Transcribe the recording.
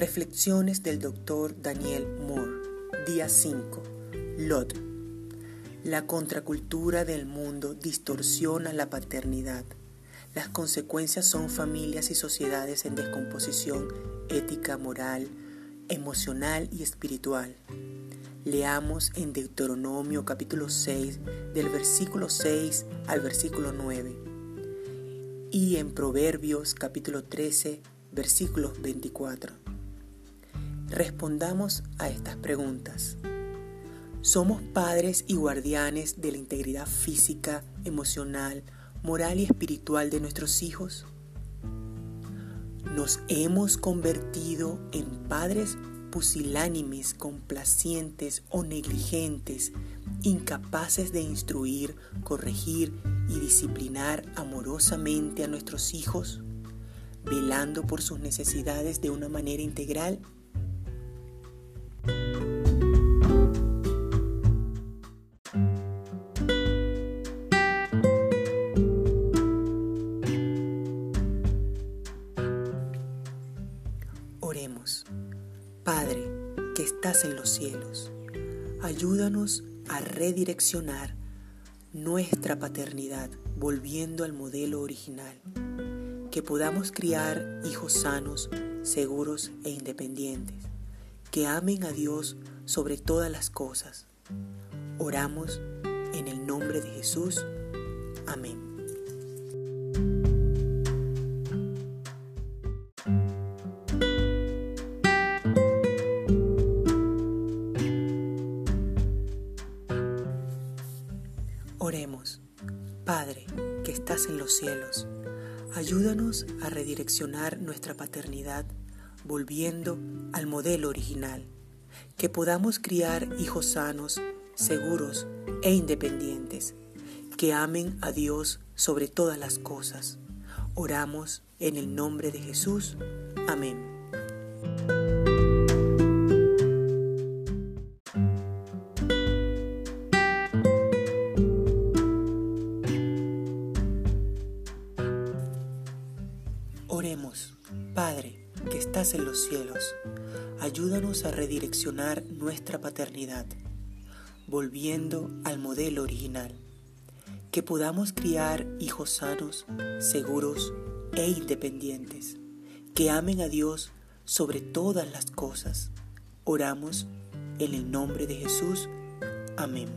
Reflexiones del Dr. Daniel Moore, día 5. Lot. La contracultura del mundo distorsiona la paternidad. Las consecuencias son familias y sociedades en descomposición ética, moral, emocional y espiritual. Leamos en Deuteronomio capítulo 6 del versículo 6 al versículo 9 y en Proverbios capítulo 13 versículos 24. Respondamos a estas preguntas. ¿Somos padres y guardianes de la integridad física, emocional, moral y espiritual de nuestros hijos? ¿Nos hemos convertido en padres pusilánimes, complacientes o negligentes, incapaces de instruir, corregir y disciplinar amorosamente a nuestros hijos, velando por sus necesidades de una manera integral? Oremos. Padre, que estás en los cielos, ayúdanos a redireccionar nuestra paternidad volviendo al modelo original, que podamos criar hijos sanos, seguros e independientes, que amen a Dios sobre todas las cosas. Oramos en el nombre de Jesús. Amén. Oremos. Padre, que estás en los cielos, ayúdanos a redireccionar nuestra paternidad volviendo al modelo original, que podamos criar hijos sanos, seguros e independientes, que amen a Dios sobre todas las cosas. Oramos en el nombre de Jesús. Amén. Oremos, Padre, que estás en los cielos, ayúdanos a redireccionar nuestra paternidad, volviendo al modelo original, que podamos criar hijos sanos, seguros e independientes, que amen a Dios sobre todas las cosas. Oramos en el nombre de Jesús. Amén.